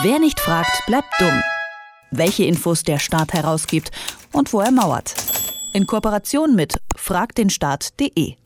Wer nicht fragt, bleibt dumm. Welche Infos der Staat herausgibt und wo er mauert. In Kooperation mit fragdenstaat.de.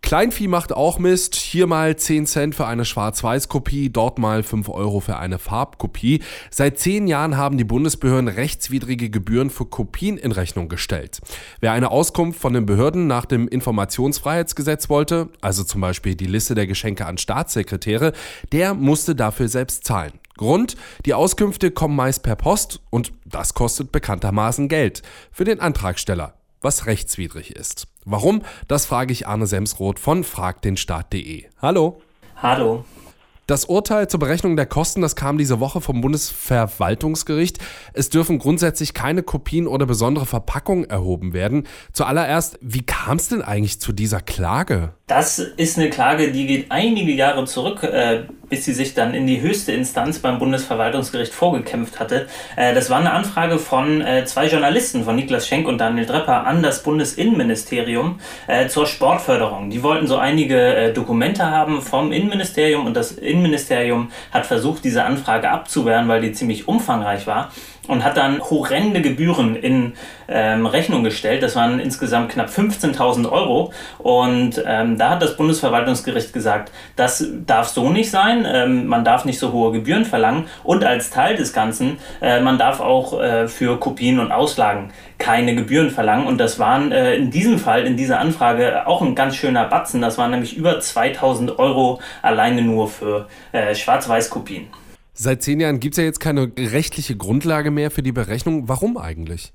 Kleinvieh macht auch Mist. Hier mal 10 Cent für eine Schwarz-Weiß-Kopie, dort mal 5 Euro für eine Farbkopie. Seit 10 Jahren haben die Bundesbehörden rechtswidrige Gebühren für Kopien in Rechnung gestellt. Wer eine Auskunft von den Behörden nach dem Informationsfreiheitsgesetz wollte, also zum Beispiel die Liste der Geschenke an Staatssekretäre, der musste dafür selbst zahlen. Grund, die Auskünfte kommen meist per Post und das kostet bekanntermaßen Geld für den Antragsteller, was rechtswidrig ist. Warum? Das frage ich Arne Semsroth von fragdenstaat.de. Hallo. Hallo. Das Urteil zur Berechnung der Kosten, das kam diese Woche vom Bundesverwaltungsgericht. Es dürfen grundsätzlich keine Kopien oder besondere Verpackungen erhoben werden. Zuallererst, wie kam es denn eigentlich zu dieser Klage? Das ist eine Klage, die geht einige Jahre zurück, äh, bis sie sich dann in die höchste Instanz beim Bundesverwaltungsgericht vorgekämpft hatte. Äh, das war eine Anfrage von äh, zwei Journalisten, von Niklas Schenk und Daniel Drepper, an das Bundesinnenministerium zur Sportförderung. Die wollten so einige Dokumente haben vom Innenministerium und das Innenministerium hat versucht, diese Anfrage abzuwehren, weil die ziemlich umfangreich war und hat dann horrende Gebühren in ähm, Rechnung gestellt. Das waren insgesamt knapp 15.000 Euro. Und ähm, da hat das Bundesverwaltungsgericht gesagt, das darf so nicht sein. Ähm, man darf nicht so hohe Gebühren verlangen. Und als Teil des Ganzen, äh, man darf auch äh, für Kopien und Auslagen keine Gebühren verlangen. Und das waren äh, in diesem Fall, in dieser Anfrage, auch ein ganz schöner Batzen. Das waren nämlich über 2.000 Euro alleine nur für äh, Schwarz-Weiß-Kopien. Seit zehn Jahren gibt es ja jetzt keine rechtliche Grundlage mehr für die Berechnung. Warum eigentlich?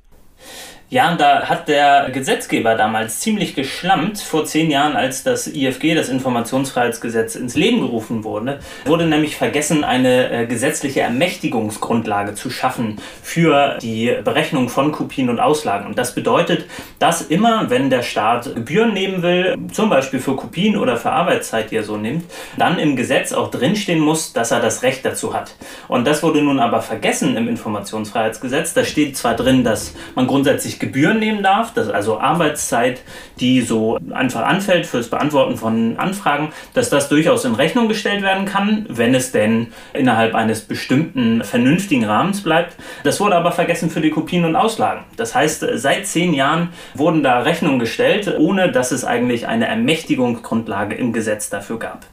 Ja, und da hat der Gesetzgeber damals ziemlich geschlammt. Vor zehn Jahren, als das IFG, das Informationsfreiheitsgesetz, ins Leben gerufen wurde, wurde nämlich vergessen, eine äh, gesetzliche Ermächtigungsgrundlage zu schaffen für die Berechnung von Kopien und Auslagen. Und das bedeutet, dass immer, wenn der Staat Gebühren nehmen will, zum Beispiel für Kopien oder für Arbeitszeit, die er so nimmt, dann im Gesetz auch drinstehen muss, dass er das Recht dazu hat. Und das wurde nun aber vergessen im Informationsfreiheitsgesetz. Da steht zwar drin, dass man grundsätzlich Gebühren nehmen darf, das ist also Arbeitszeit, die so einfach anfällt fürs Beantworten von Anfragen, dass das durchaus in Rechnung gestellt werden kann, wenn es denn innerhalb eines bestimmten vernünftigen Rahmens bleibt. Das wurde aber vergessen für die Kopien und Auslagen. Das heißt, seit zehn Jahren wurden da Rechnungen gestellt, ohne dass es eigentlich eine Ermächtigungsgrundlage im Gesetz dafür gab.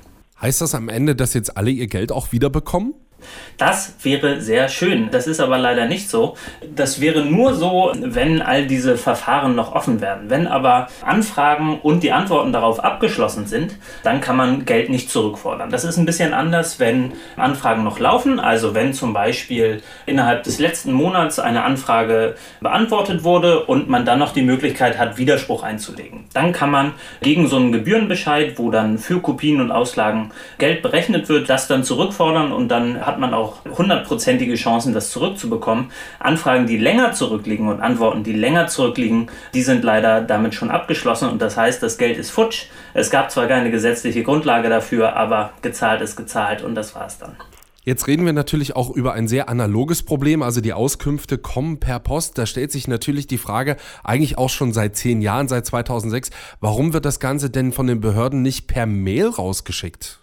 Heißt das am Ende, dass jetzt alle ihr Geld auch wiederbekommen? Das wäre sehr schön. Das ist aber leider nicht so. Das wäre nur so, wenn all diese Verfahren noch offen werden. Wenn aber Anfragen und die Antworten darauf abgeschlossen sind, dann kann man Geld nicht zurückfordern. Das ist ein bisschen anders, wenn Anfragen noch laufen. Also wenn zum Beispiel innerhalb des letzten Monats eine Anfrage beantwortet wurde und man dann noch die Möglichkeit hat, Widerspruch einzulegen. Dann kann man gegen so einen Gebührenbescheid, wo dann für Kopien und Auslagen Geld berechnet wird, das dann zurückfordern und dann hat man auch hundertprozentige Chancen, das zurückzubekommen. Anfragen, die länger zurückliegen und Antworten, die länger zurückliegen, die sind leider damit schon abgeschlossen und das heißt, das Geld ist futsch. Es gab zwar keine gesetzliche Grundlage dafür, aber gezahlt ist gezahlt und das war es dann. Jetzt reden wir natürlich auch über ein sehr analoges Problem, also die Auskünfte kommen per Post. Da stellt sich natürlich die Frage, eigentlich auch schon seit zehn Jahren, seit 2006, warum wird das Ganze denn von den Behörden nicht per Mail rausgeschickt?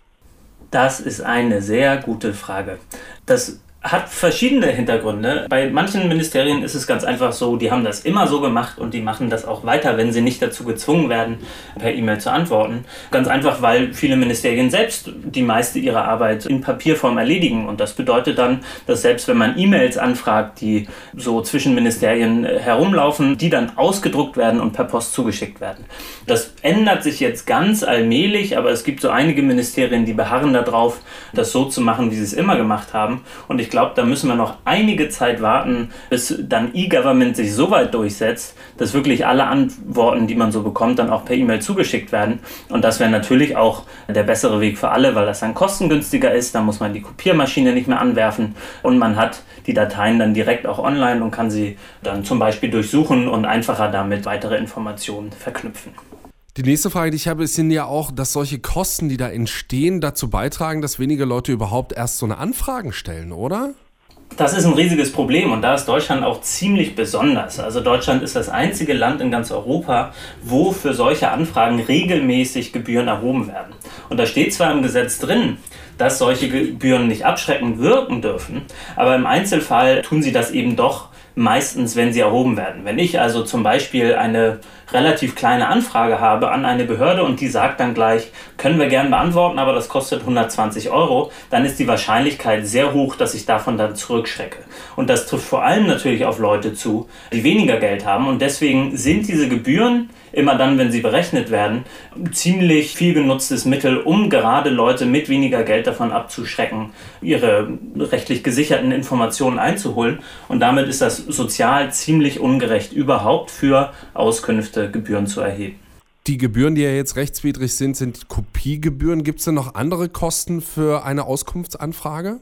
Das ist eine sehr gute Frage. Das hat verschiedene Hintergründe. Bei manchen Ministerien ist es ganz einfach so, die haben das immer so gemacht und die machen das auch weiter, wenn sie nicht dazu gezwungen werden, per E-Mail zu antworten. Ganz einfach, weil viele Ministerien selbst die meiste ihrer Arbeit in Papierform erledigen. Und das bedeutet dann, dass selbst wenn man E-Mails anfragt, die so zwischen Ministerien herumlaufen, die dann ausgedruckt werden und per Post zugeschickt werden. Das ändert sich jetzt ganz allmählich, aber es gibt so einige Ministerien, die beharren darauf, das so zu machen, wie sie es immer gemacht haben. Und ich glaube, da müssen wir noch einige Zeit warten, bis dann E-Government sich so weit durchsetzt, dass wirklich alle Antworten, die man so bekommt, dann auch per E-Mail zugeschickt werden. Und das wäre natürlich auch der bessere Weg für alle, weil das dann kostengünstiger ist. Da muss man die Kopiermaschine nicht mehr anwerfen und man hat die Dateien dann direkt auch online und kann sie dann zum Beispiel durchsuchen und einfacher damit weitere Informationen verknüpfen. Die nächste Frage, die ich habe, ist ja auch, dass solche Kosten, die da entstehen, dazu beitragen, dass wenige Leute überhaupt erst so eine Anfragen stellen, oder? Das ist ein riesiges Problem und da ist Deutschland auch ziemlich besonders. Also Deutschland ist das einzige Land in ganz Europa, wo für solche Anfragen regelmäßig Gebühren erhoben werden. Und da steht zwar im Gesetz drin, dass solche Gebühren nicht abschreckend wirken dürfen, aber im Einzelfall tun sie das eben doch meistens, wenn sie erhoben werden. Wenn ich also zum Beispiel eine relativ kleine Anfrage habe an eine Behörde und die sagt dann gleich, können wir gern beantworten, aber das kostet 120 Euro, dann ist die Wahrscheinlichkeit sehr hoch, dass ich davon dann zurückschrecke. Und das trifft vor allem natürlich auf Leute zu, die weniger Geld haben und deswegen sind diese Gebühren immer dann, wenn sie berechnet werden, ziemlich viel genutztes Mittel, um gerade Leute mit weniger Geld davon abzuschrecken, ihre rechtlich gesicherten Informationen einzuholen. Und damit ist das sozial ziemlich ungerecht überhaupt für Auskünfte Gebühren zu erheben. Die Gebühren, die ja jetzt rechtswidrig sind, sind Kopiegebühren. Gibt es denn noch andere Kosten für eine Auskunftsanfrage?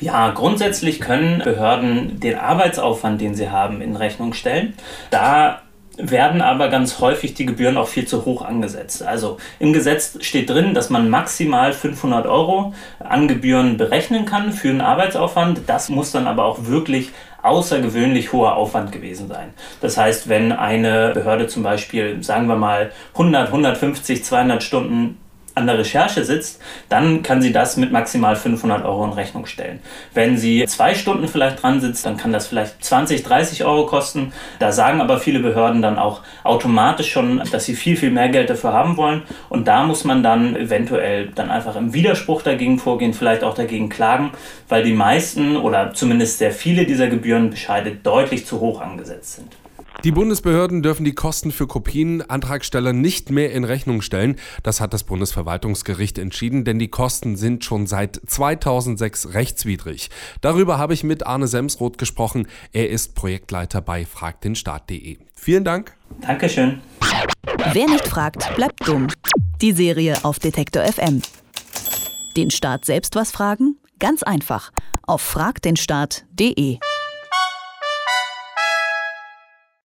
Ja, grundsätzlich können Behörden den Arbeitsaufwand, den sie haben, in Rechnung stellen. Da werden aber ganz häufig die Gebühren auch viel zu hoch angesetzt. Also im Gesetz steht drin, dass man maximal 500 Euro an Gebühren berechnen kann für einen Arbeitsaufwand. Das muss dann aber auch wirklich außergewöhnlich hoher Aufwand gewesen sein. Das heißt, wenn eine Behörde zum Beispiel, sagen wir mal, 100, 150, 200 Stunden an der Recherche sitzt, dann kann sie das mit maximal 500 Euro in Rechnung stellen. Wenn sie zwei Stunden vielleicht dran sitzt, dann kann das vielleicht 20, 30 Euro kosten. Da sagen aber viele Behörden dann auch automatisch schon, dass sie viel, viel mehr Geld dafür haben wollen. Und da muss man dann eventuell dann einfach im Widerspruch dagegen vorgehen, vielleicht auch dagegen klagen, weil die meisten oder zumindest sehr viele dieser Gebührenbescheide deutlich zu hoch angesetzt sind. Die Bundesbehörden dürfen die Kosten für Kopien Antragsteller nicht mehr in Rechnung stellen. Das hat das Bundesverwaltungsgericht entschieden, denn die Kosten sind schon seit 2006 rechtswidrig. Darüber habe ich mit Arne Semsroth gesprochen. Er ist Projektleiter bei fragdenstaat.de. Vielen Dank. Dankeschön. Wer nicht fragt, bleibt dumm. Die Serie auf Detektor FM. Den Staat selbst was fragen? Ganz einfach. Auf fragdenstaat.de.